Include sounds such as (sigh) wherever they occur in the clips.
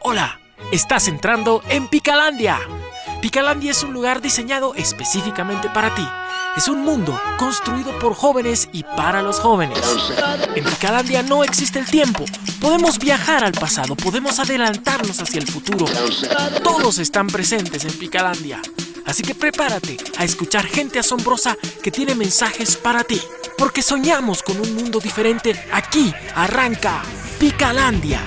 Hola, estás entrando en Picalandia. Picalandia es un lugar diseñado específicamente para ti. Es un mundo construido por jóvenes y para los jóvenes. En Picalandia no existe el tiempo. Podemos viajar al pasado, podemos adelantarnos hacia el futuro. Todos están presentes en Picalandia. Así que prepárate a escuchar gente asombrosa que tiene mensajes para ti. Porque soñamos con un mundo diferente. Aquí arranca Picalandia.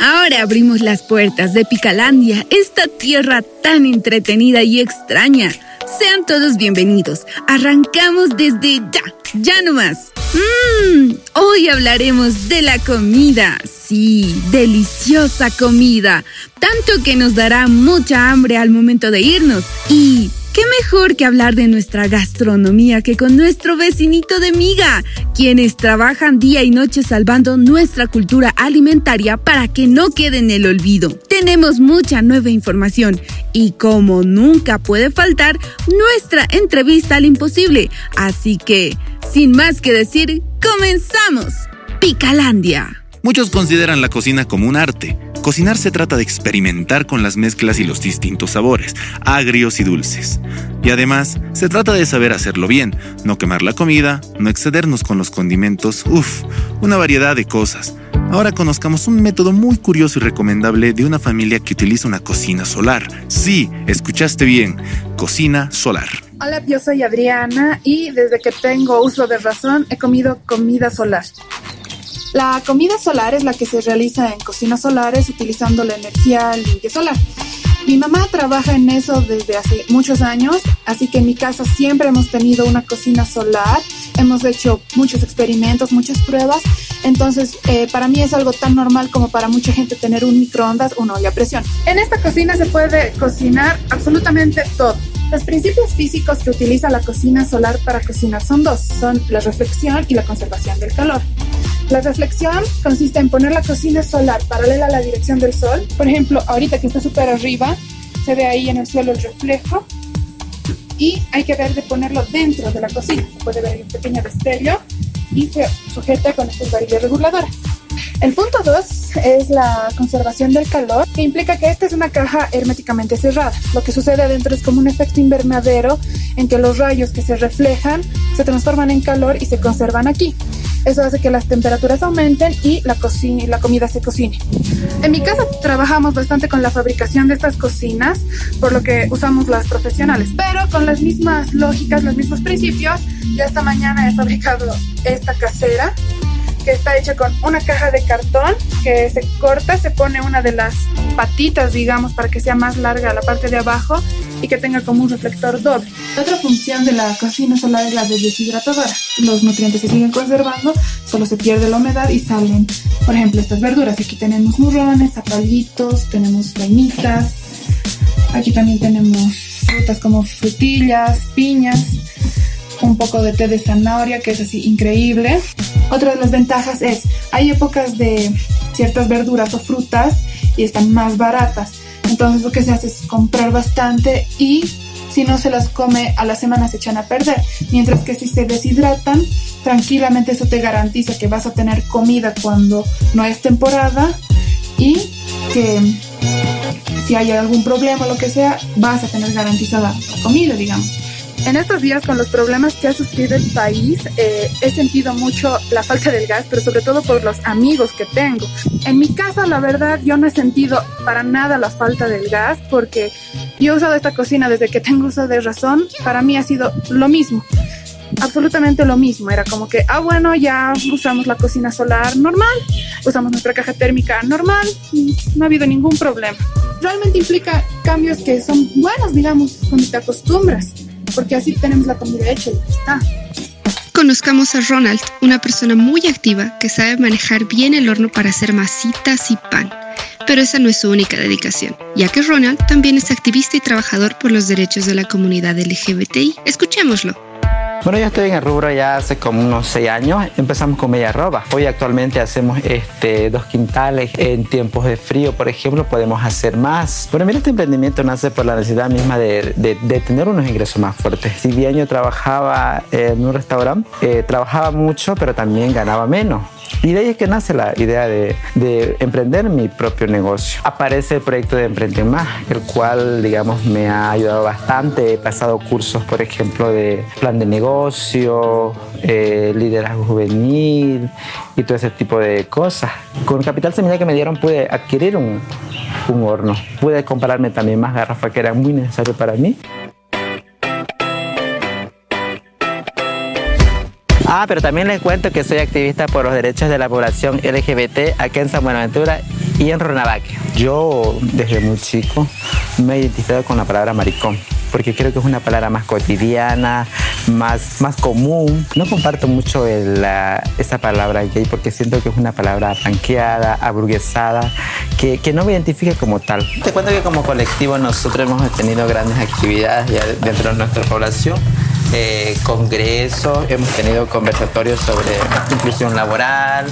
Ahora abrimos las puertas de Picalandia, esta tierra tan entretenida y extraña. Sean todos bienvenidos. Arrancamos desde ya, ya nomás. Mmm, hoy hablaremos de la comida. Sí, deliciosa comida. Tanto que nos dará mucha hambre al momento de irnos. Y ¿Qué mejor que hablar de nuestra gastronomía que con nuestro vecinito de miga, quienes trabajan día y noche salvando nuestra cultura alimentaria para que no quede en el olvido? Tenemos mucha nueva información y como nunca puede faltar, nuestra entrevista al imposible. Así que, sin más que decir, comenzamos. Picalandia. Muchos consideran la cocina como un arte Cocinar se trata de experimentar con las mezclas y los distintos sabores, agrios y dulces. Y además, se trata de saber hacerlo bien, no quemar la comida, no excedernos con los condimentos, uff, una variedad de cosas. Ahora conozcamos un método muy curioso y recomendable de una familia que utiliza una cocina solar. Sí, escuchaste bien, cocina solar. Hola, yo soy Adriana y desde que tengo uso de razón he comido comida solar. La comida solar es la que se realiza en cocinas solares utilizando la energía limpia solar. Mi mamá trabaja en eso desde hace muchos años, así que en mi casa siempre hemos tenido una cocina solar, hemos hecho muchos experimentos, muchas pruebas, entonces eh, para mí es algo tan normal como para mucha gente tener un microondas o una olla a presión. En esta cocina se puede cocinar absolutamente todo. Los principios físicos que utiliza la cocina solar para cocinar son dos, son la reflexión y la conservación del calor. La reflexión consiste en poner la cocina solar paralela a la dirección del sol. Por ejemplo, ahorita que está súper arriba, se ve ahí en el suelo el reflejo. Y hay que ver de ponerlo dentro de la cocina. Se puede ver un pequeño destello y se sujeta con estas varillas reguladoras. El punto 2 es la conservación del calor, que implica que esta es una caja herméticamente cerrada. Lo que sucede adentro es como un efecto invernadero en que los rayos que se reflejan se transforman en calor y se conservan aquí. Eso hace que las temperaturas aumenten y la, la comida se cocine. En mi casa trabajamos bastante con la fabricación de estas cocinas, por lo que usamos las profesionales, pero con las mismas lógicas, los mismos principios. Ya esta mañana he fabricado esta casera que está hecha con una caja de cartón que se corta, se pone una de las patitas, digamos, para que sea más larga la parte de abajo y que tenga como un reflector doble. otra función de la cocina solar es la de deshidratadora. Los nutrientes se siguen conservando, solo se pierde la humedad y salen, por ejemplo, estas verduras. Aquí tenemos murrones, zapallitos, tenemos vainitas. Aquí también tenemos frutas como frutillas, piñas un poco de té de zanahoria, que es así increíble. Otra de las ventajas es, hay épocas de ciertas verduras o frutas y están más baratas. Entonces lo que se hace es comprar bastante y si no se las come a la semana se echan a perder. Mientras que si se deshidratan, tranquilamente eso te garantiza que vas a tener comida cuando no es temporada y que si hay algún problema o lo que sea, vas a tener garantizada la comida, digamos. En estos días, con los problemas que ha sufrido el país, eh, he sentido mucho la falta del gas, pero sobre todo por los amigos que tengo. En mi casa, la verdad, yo no he sentido para nada la falta del gas porque yo he usado esta cocina desde que tengo uso de razón. Para mí ha sido lo mismo absolutamente lo mismo. Era como que, ah, bueno, ya usamos la cocina solar normal, usamos nuestra caja térmica normal, no ha habido ningún problema. Realmente implica cambios que son buenos, digamos, cuando te acostumbras porque así tenemos la comida y está. Conozcamos a Ronald, una persona muy activa que sabe manejar bien el horno para hacer masitas y pan. Pero esa no es su única dedicación, ya que Ronald también es activista y trabajador por los derechos de la comunidad LGBTI. Escuchémoslo. Bueno, yo estoy en el rubro ya hace como unos seis años. Empezamos con media roba. Hoy actualmente hacemos este, dos quintales. En tiempos de frío, por ejemplo, podemos hacer más. Bueno, mira, este emprendimiento nace por la necesidad misma de, de, tener unos ingresos más fuertes. Si bien yo trabajaba en un restaurante, eh, trabajaba mucho, pero también ganaba menos. Y de ahí es que nace la idea de, de, emprender mi propio negocio. Aparece el proyecto de Emprende Más, el cual, digamos, me ha ayudado bastante. He pasado cursos, por ejemplo, de plan de negocio, eh, liderazgo juvenil y todo ese tipo de cosas. Con el capital semilla que me dieron pude adquirir un, un horno. Pude comprarme también más garrafas que eran muy necesarias para mí. Ah, pero también les cuento que soy activista por los derechos de la población LGBT aquí en San Buenaventura y en Runabaque. Yo desde muy chico me he identificado con la palabra maricón porque creo que es una palabra más cotidiana, más, más común. No comparto mucho esa palabra gay porque siento que es una palabra blanqueada, aburguesada, que, que, no me identifique como tal. Te cuento que como colectivo nosotros hemos tenido grandes actividades ya dentro de nuestra población eh, congresos, hemos tenido conversatorios sobre inclusión laboral,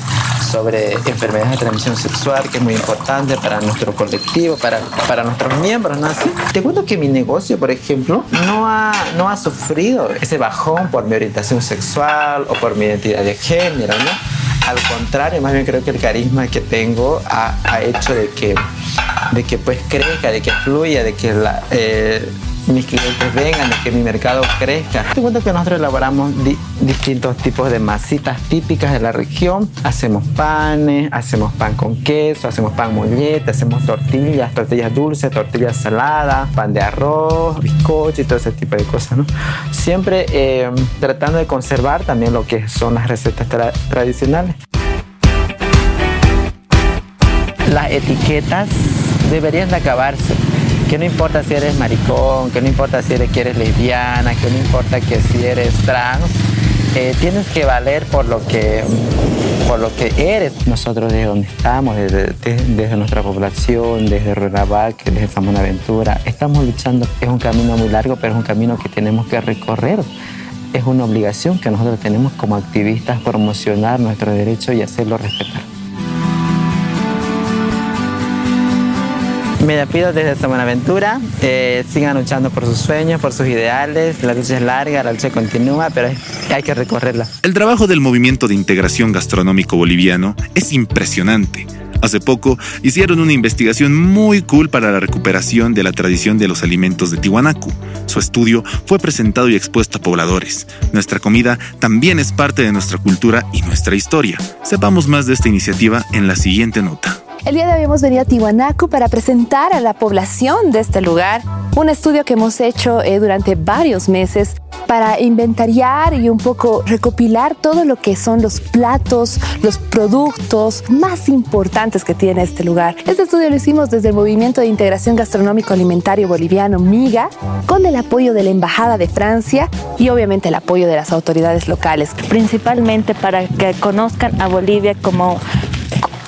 sobre enfermedades de transmisión sexual, que es muy importante para nuestro colectivo, para, para nuestros miembros. ¿no? te cuento que mi negocio, por ejemplo, no ha, no ha sufrido ese bajón por mi orientación sexual o por mi identidad de género. ¿no? Al contrario, más bien creo que el carisma que tengo ha, ha hecho de que, de que pues crezca, de que fluya, de que la... Eh, mis clientes vengan, de que mi mercado crezca. Te cuento que nosotros elaboramos distintos tipos de masitas típicas de la región. Hacemos panes, hacemos pan con queso, hacemos pan mollete, hacemos tortillas, tortillas dulces, tortillas saladas, pan de arroz, bizcocho y todo ese tipo de cosas. ¿no? Siempre eh, tratando de conservar también lo que son las recetas tradicionales. Las etiquetas deberían de acabarse que no importa si eres maricón, que no importa si eres, que eres lesbiana, que no importa que si eres trans, eh, tienes que valer por lo que, por lo que eres. Nosotros desde donde estamos, desde, nuestra población, desde Ruenabac, desde San Buenaventura, estamos luchando. Es un camino muy largo, pero es un camino que tenemos que recorrer. Es una obligación que nosotros tenemos como activistas promocionar nuestros derechos y hacerlo respetar. Me despido desde esta Buenaventura. Eh, sigan luchando por sus sueños, por sus ideales. La lucha es larga, la lucha continúa, pero hay que recorrerla. El trabajo del Movimiento de Integración Gastronómico Boliviano es impresionante. Hace poco hicieron una investigación muy cool para la recuperación de la tradición de los alimentos de Tiwanaku. Su estudio fue presentado y expuesto a pobladores. Nuestra comida también es parte de nuestra cultura y nuestra historia. Sepamos más de esta iniciativa en la siguiente nota. El día de hoy hemos venido a Tiwanaku para presentar a la población de este lugar un estudio que hemos hecho eh, durante varios meses para inventariar y un poco recopilar todo lo que son los platos, los productos más importantes que tiene este lugar. Este estudio lo hicimos desde el Movimiento de Integración Gastronómico Alimentario Boliviano MIGA, con el apoyo de la Embajada de Francia y obviamente el apoyo de las autoridades locales. Principalmente para que conozcan a Bolivia como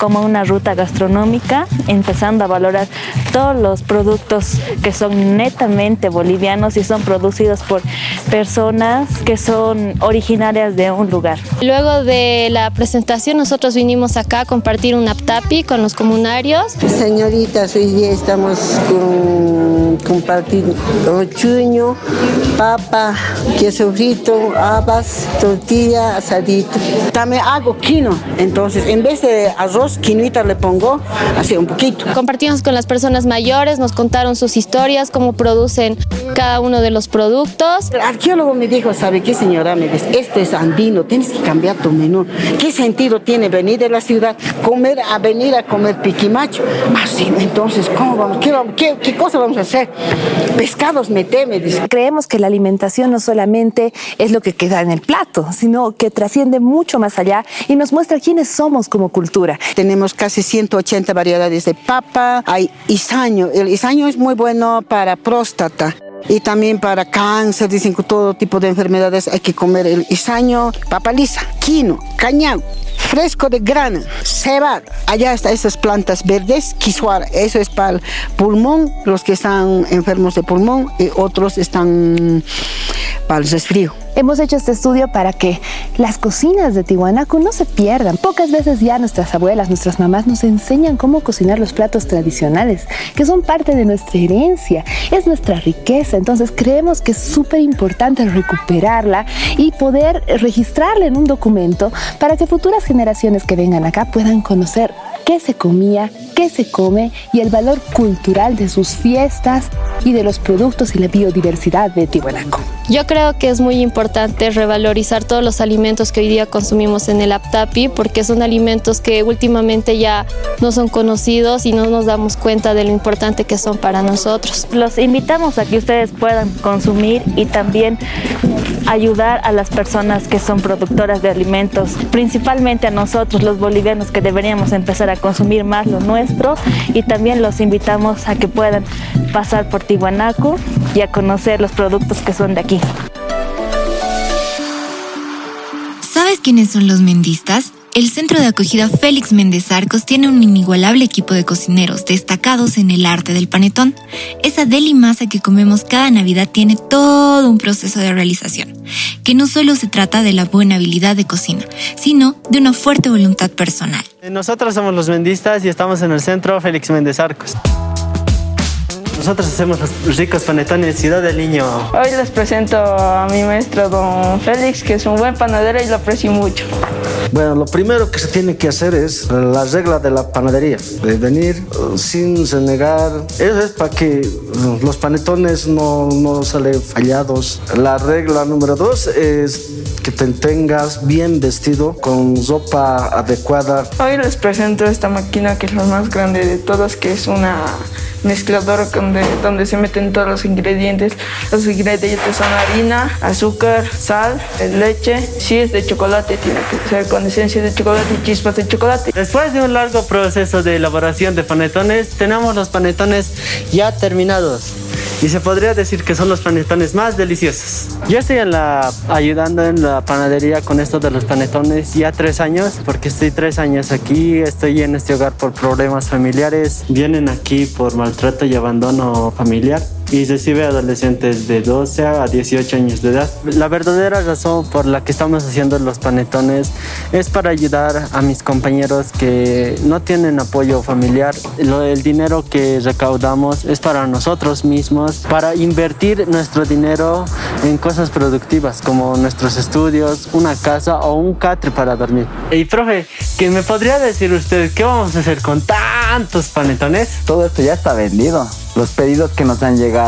como una ruta gastronómica, empezando a valorar todos los productos que son netamente bolivianos y son producidos por personas que son originarias de un lugar. Luego de la presentación nosotros vinimos acá a compartir un aptapi con los comunarios. Señoritas, hoy día estamos con, compartiendo chuño, papa, queso frito, habas, tortilla, asadito. También hago quino, entonces en vez de arroz quinita le pongo así un poquito. Compartimos con las personas mayores, nos contaron sus historias, cómo producen cada uno de los productos. El arqueólogo me dijo, ¿sabe qué señora? Me dice, esto es andino, tienes que cambiar tu menú. ¿Qué sentido tiene venir de la ciudad, comer, a venir a comer piquimacho? Así, ah, entonces, ¿cómo vamos? ¿Qué, qué, cosa vamos a hacer? Pescados me dice. Creemos que la alimentación no solamente es lo que queda en el plato, sino que trasciende mucho más allá y nos muestra quiénes somos como cultura. Tenemos casi 180 variedades de papa, hay isaño. El isaño es muy bueno para próstata y también para cáncer, dicen que todo tipo de enfermedades hay que comer el isaño, papa lisa, quino, cañao, fresco de grana, cebada. Allá están esas plantas verdes, quisuar, eso es para el pulmón, los que están enfermos de pulmón y otros están para el resfrío. Hemos hecho este estudio para que las cocinas de Tiwanaku no se pierdan. Pocas veces ya nuestras abuelas, nuestras mamás nos enseñan cómo cocinar los platos tradicionales, que son parte de nuestra herencia, es nuestra riqueza. Entonces creemos que es súper importante recuperarla y poder registrarla en un documento para que futuras generaciones que vengan acá puedan conocer qué se comía, qué se come y el valor cultural de sus fiestas y de los productos y la biodiversidad de Tiwanaku. Yo creo que es muy importante revalorizar todos los alimentos que hoy día consumimos en el Aptapi porque son alimentos que últimamente ya no son conocidos y no nos damos cuenta de lo importante que son para nosotros. Los invitamos a que ustedes puedan consumir y también ayudar a las personas que son productoras de alimentos, principalmente a nosotros los bolivianos que deberíamos empezar a consumir más lo nuestro y también los invitamos a que puedan pasar por Tiwanaku y a conocer los productos que son de aquí. ¿Sabes quiénes son los mendistas? El centro de acogida Félix Méndez Arcos tiene un inigualable equipo de cocineros destacados en el arte del panetón. Esa deli masa que comemos cada Navidad tiene todo un proceso de realización, que no solo se trata de la buena habilidad de cocina, sino de una fuerte voluntad personal. Nosotros somos los mendistas y estamos en el centro Félix Méndez Arcos. Nosotros hacemos los ricos panetones Ciudad del Niño. Hoy les presento a mi maestro don Félix, que es un buen panadero y lo aprecio mucho. Bueno, lo primero que se tiene que hacer es la regla de la panadería, de venir uh, sin renegar. Eso es para que uh, los panetones no, no salen fallados. La regla número dos es que te tengas bien vestido con ropa adecuada. Hoy les presento esta máquina que es la más grande de todas, que es una mezcladora donde, donde se meten todos los ingredientes. Los ingredientes son harina, azúcar, sal, leche. Si es de chocolate, tiene que ser con esencia de chocolate y chispas de chocolate. Después de un largo proceso de elaboración de panetones, tenemos los panetones ya terminados y se podría decir que son los panetones más deliciosos. Yo estoy en la, ayudando en la panadería con esto de los panetones ya tres años, porque estoy tres años aquí, estoy en este hogar por problemas familiares, vienen aquí por maltrato y abandono familiar y recibe adolescentes de 12 a 18 años de edad. La verdadera razón por la que estamos haciendo los panetones es para ayudar a mis compañeros que no tienen apoyo familiar. el dinero que recaudamos es para nosotros mismos, para invertir nuestro dinero en cosas productivas como nuestros estudios, una casa o un catre para dormir. Y profe, ¿qué me podría decir usted qué vamos a hacer con tantos panetones? Todo esto ya está vendido. Los pedidos que nos han llegado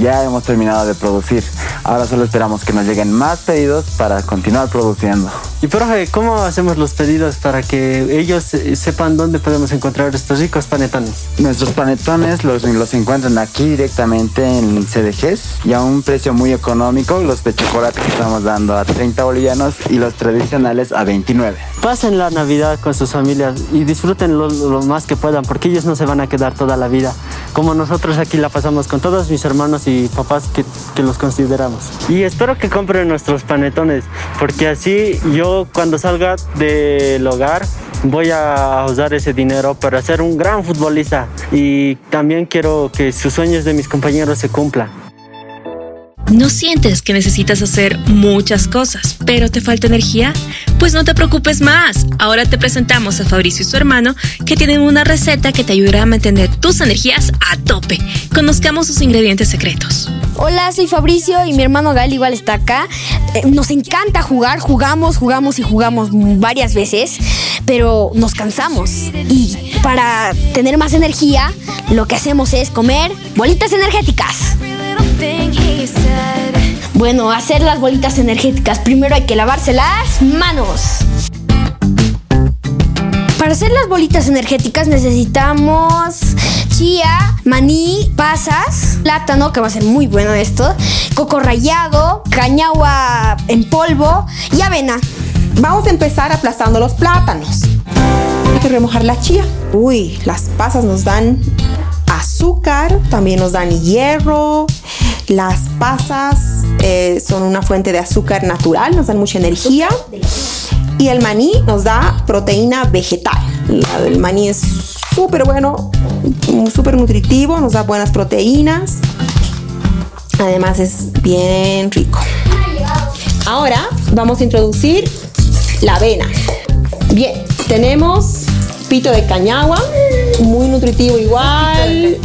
ya hemos terminado de producir. Ahora solo esperamos que nos lleguen más pedidos para continuar produciendo. Y profe, ¿cómo hacemos los pedidos para que ellos sepan dónde podemos encontrar estos ricos panetones? Nuestros panetones los, los encuentran aquí directamente en CDGs y a un precio muy económico. Los de chocolate que estamos dando a 30 bolivianos y los tradicionales a 29. Pasen la Navidad con sus familias y disfruten lo, lo más que puedan porque ellos no se van a quedar toda la vida como nosotros aquí la pasamos con todos mis hermanos y papás que, que los consideramos. Y espero que compren nuestros panetones, porque así yo cuando salga del hogar voy a usar ese dinero para ser un gran futbolista y también quiero que sus sueños de mis compañeros se cumplan. ¿No sientes que necesitas hacer muchas cosas, pero te falta energía? Pues no te preocupes más. Ahora te presentamos a Fabricio y su hermano que tienen una receta que te ayudará a mantener tus energías a tope. Conozcamos sus ingredientes secretos. Hola, soy Fabricio y mi hermano Gal igual está acá. Eh, nos encanta jugar, jugamos, jugamos y jugamos varias veces, pero nos cansamos. Y para tener más energía, lo que hacemos es comer bolitas energéticas. Bueno, hacer las bolitas energéticas. Primero hay que lavarse las manos. Para hacer las bolitas energéticas necesitamos chía, maní, pasas, plátano, que va a ser muy bueno esto, coco rallado, cañagua en polvo y avena. Vamos a empezar aplastando los plátanos. Hay que remojar la chía. Uy, las pasas nos dan azúcar, también nos dan hierro. Las pasas eh, son una fuente de azúcar natural, nos dan mucha energía. Y el maní nos da proteína vegetal. El maní es súper bueno, súper nutritivo, nos da buenas proteínas. Además es bien rico. Ahora vamos a introducir la avena. Bien, tenemos pito de cañagua, muy nutritivo igual.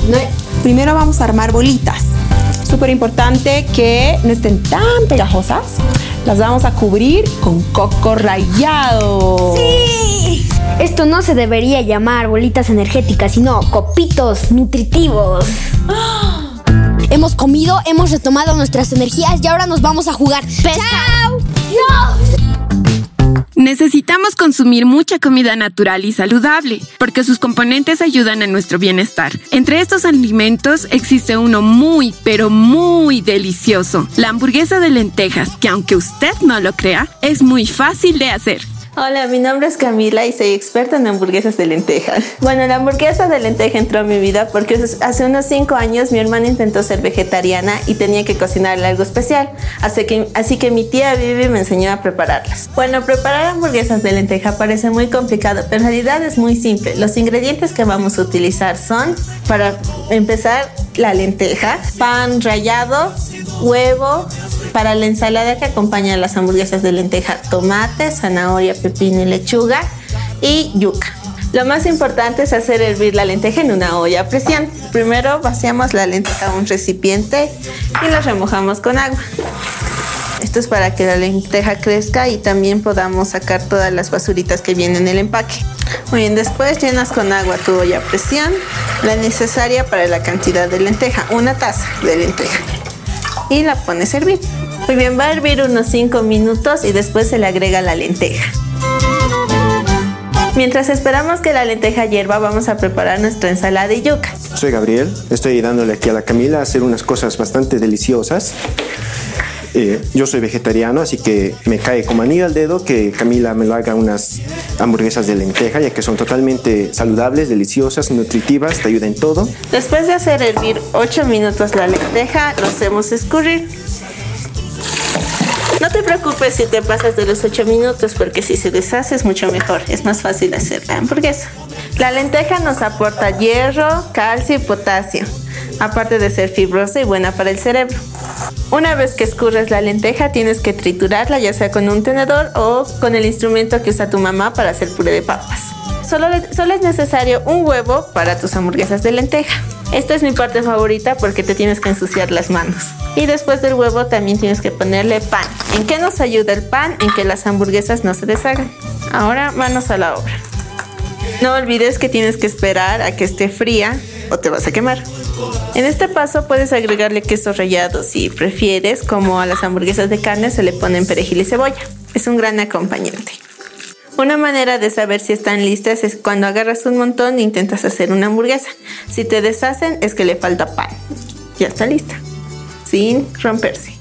Primero vamos a armar bolitas. Súper importante que no estén tan pegajosas. Las vamos a cubrir con coco rallado. ¡Sí! Esto no se debería llamar bolitas energéticas, sino copitos nutritivos. (gasps) Hemos comido, hemos retomado nuestras energías y ahora nos vamos a jugar. ¡Chao! ¡No! Necesitamos consumir mucha comida natural y saludable, porque sus componentes ayudan a nuestro bienestar. Entre estos alimentos existe uno muy, pero muy delicioso, la hamburguesa de lentejas, que aunque usted no lo crea, es muy fácil de hacer. Hola, mi nombre es Camila y soy experta en hamburguesas de lenteja. Bueno, la hamburguesa de lenteja entró a mi vida porque hace unos 5 años mi hermana intentó ser vegetariana y tenía que cocinarle algo especial. Así que, así que mi tía Vivi me enseñó a prepararlas. Bueno, preparar hamburguesas de lenteja parece muy complicado, pero en realidad es muy simple. Los ingredientes que vamos a utilizar son, para empezar, la lenteja, pan rallado, huevo, para la ensalada que acompaña las hamburguesas de lenteja, tomate, zanahoria, pepino y lechuga y yuca. Lo más importante es hacer hervir la lenteja en una olla a presión. Primero vaciamos la lenteja a un recipiente y la remojamos con agua. Esto es para que la lenteja crezca y también podamos sacar todas las basuritas que vienen en el empaque. Muy bien, después llenas con agua tu olla a presión, la necesaria para la cantidad de lenteja, una taza de lenteja. Y la pones a hervir. Muy bien, va a hervir unos 5 minutos y después se le agrega la lenteja. Mientras esperamos que la lenteja hierva, vamos a preparar nuestra ensalada de yuca. Soy Gabriel, estoy dándole aquí a la Camila a hacer unas cosas bastante deliciosas. Eh, yo soy vegetariano, así que me cae como anillo al dedo que Camila me lo haga unas hamburguesas de lenteja, ya que son totalmente saludables, deliciosas, nutritivas, te ayudan en todo. Después de hacer hervir 8 minutos la lenteja, lo hacemos escurrir. No te preocupes si te pasas de los 8 minutos, porque si se deshace es mucho mejor, es más fácil hacer la hamburguesa. La lenteja nos aporta hierro, calcio y potasio, aparte de ser fibrosa y buena para el cerebro. Una vez que escurres la lenteja, tienes que triturarla, ya sea con un tenedor o con el instrumento que usa tu mamá para hacer puré de papas. Solo, solo es necesario un huevo para tus hamburguesas de lenteja. Esta es mi parte favorita porque te tienes que ensuciar las manos. Y después del huevo también tienes que ponerle pan. ¿En qué nos ayuda el pan? En que las hamburguesas no se deshagan. Ahora manos a la obra. No olvides que tienes que esperar a que esté fría o te vas a quemar. En este paso puedes agregarle queso rallado si prefieres, como a las hamburguesas de carne se le ponen perejil y cebolla. Es un gran acompañante. Una manera de saber si están listas es cuando agarras un montón e intentas hacer una hamburguesa. Si te deshacen es que le falta pan. Ya está lista, sin romperse.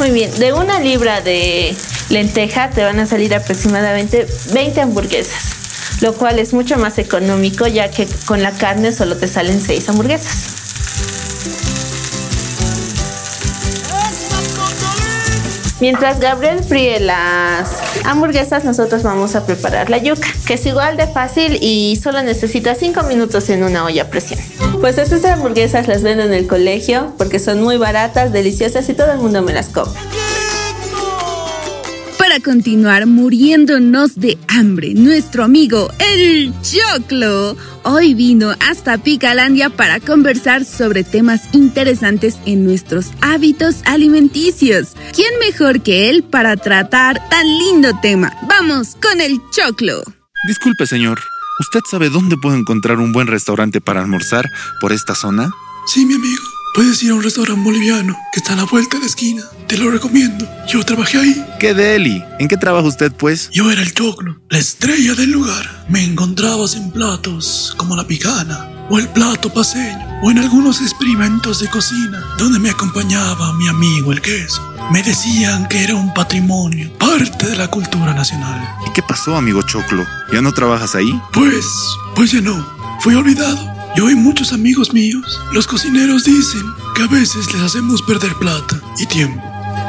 Muy bien, de una libra de lenteja te van a salir aproximadamente 20 hamburguesas, lo cual es mucho más económico ya que con la carne solo te salen 6 hamburguesas. Mientras Gabriel fríe las hamburguesas, nosotros vamos a preparar la yuca, que es igual de fácil y solo necesita 5 minutos en una olla a presión. Pues estas hamburguesas las vendo en el colegio porque son muy baratas, deliciosas y todo el mundo me las compra. Para continuar muriéndonos de hambre, nuestro amigo el Choclo hoy vino hasta Picalandia para conversar sobre temas interesantes en nuestros hábitos alimenticios. ¿Quién mejor que él para tratar tan lindo tema? Vamos con el Choclo. Disculpe, señor. ¿Usted sabe dónde puedo encontrar un buen restaurante para almorzar por esta zona? Sí, mi amigo. Puedes ir a un restaurante boliviano que está a la vuelta de la esquina. Te lo recomiendo. Yo trabajé ahí. ¡Qué deli! ¿En qué trabaja usted, pues? Yo era el choclo, la estrella del lugar. Me encontrabas en platos como la picana o el plato paseño o en algunos experimentos de cocina donde me acompañaba mi amigo el queso. Me decían que era un patrimonio, parte de la cultura nacional. ¿Y qué pasó, amigo Choclo? ¿Ya no trabajas ahí? Pues, pues ya no. Fui olvidado. Yo y muchos amigos míos, los cocineros dicen que a veces les hacemos perder plata y tiempo.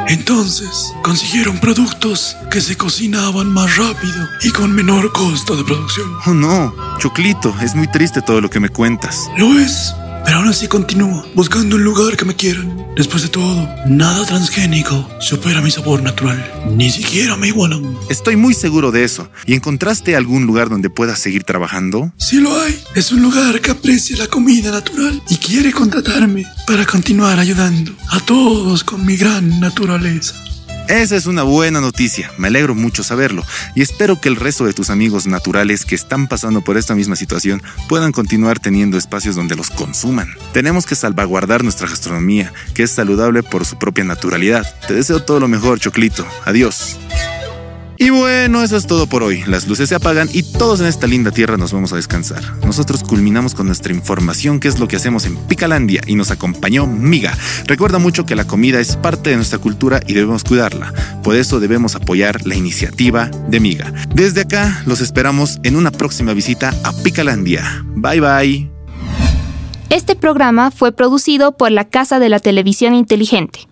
Entonces, consiguieron productos que se cocinaban más rápido y con menor costo de producción. Oh no, Choclito, es muy triste todo lo que me cuentas. Lo es, Pero aún así continúo, buscando un lugar que me quieran. Después de todo, nada transgénico supera mi sabor natural. Ni siquiera me igualan. Estoy muy seguro de eso. ¿Y encontraste algún lugar donde puedas seguir trabajando? Sí lo hay. Es un lugar que aprecia la comida natural y quiere contratarme para continuar ayudando a todos con mi gran naturaleza. Esa es una buena noticia, me alegro mucho saberlo y espero que el resto de tus amigos naturales que están pasando por esta misma situación puedan continuar teniendo espacios donde los consuman. Tenemos que salvaguardar nuestra gastronomía, que es saludable por su propia naturalidad. Te deseo todo lo mejor, Choclito. Adiós. Y bueno, eso es todo por hoy. Las luces se apagan y todos en esta linda tierra nos vamos a descansar. Nosotros culminamos con nuestra información, que es lo que hacemos en Picalandia, y nos acompañó Miga. Recuerda mucho que la comida es parte de nuestra cultura y debemos cuidarla. Por eso debemos apoyar la iniciativa de Miga. Desde acá los esperamos en una próxima visita a Picalandia. Bye bye. Este programa fue producido por la Casa de la Televisión Inteligente.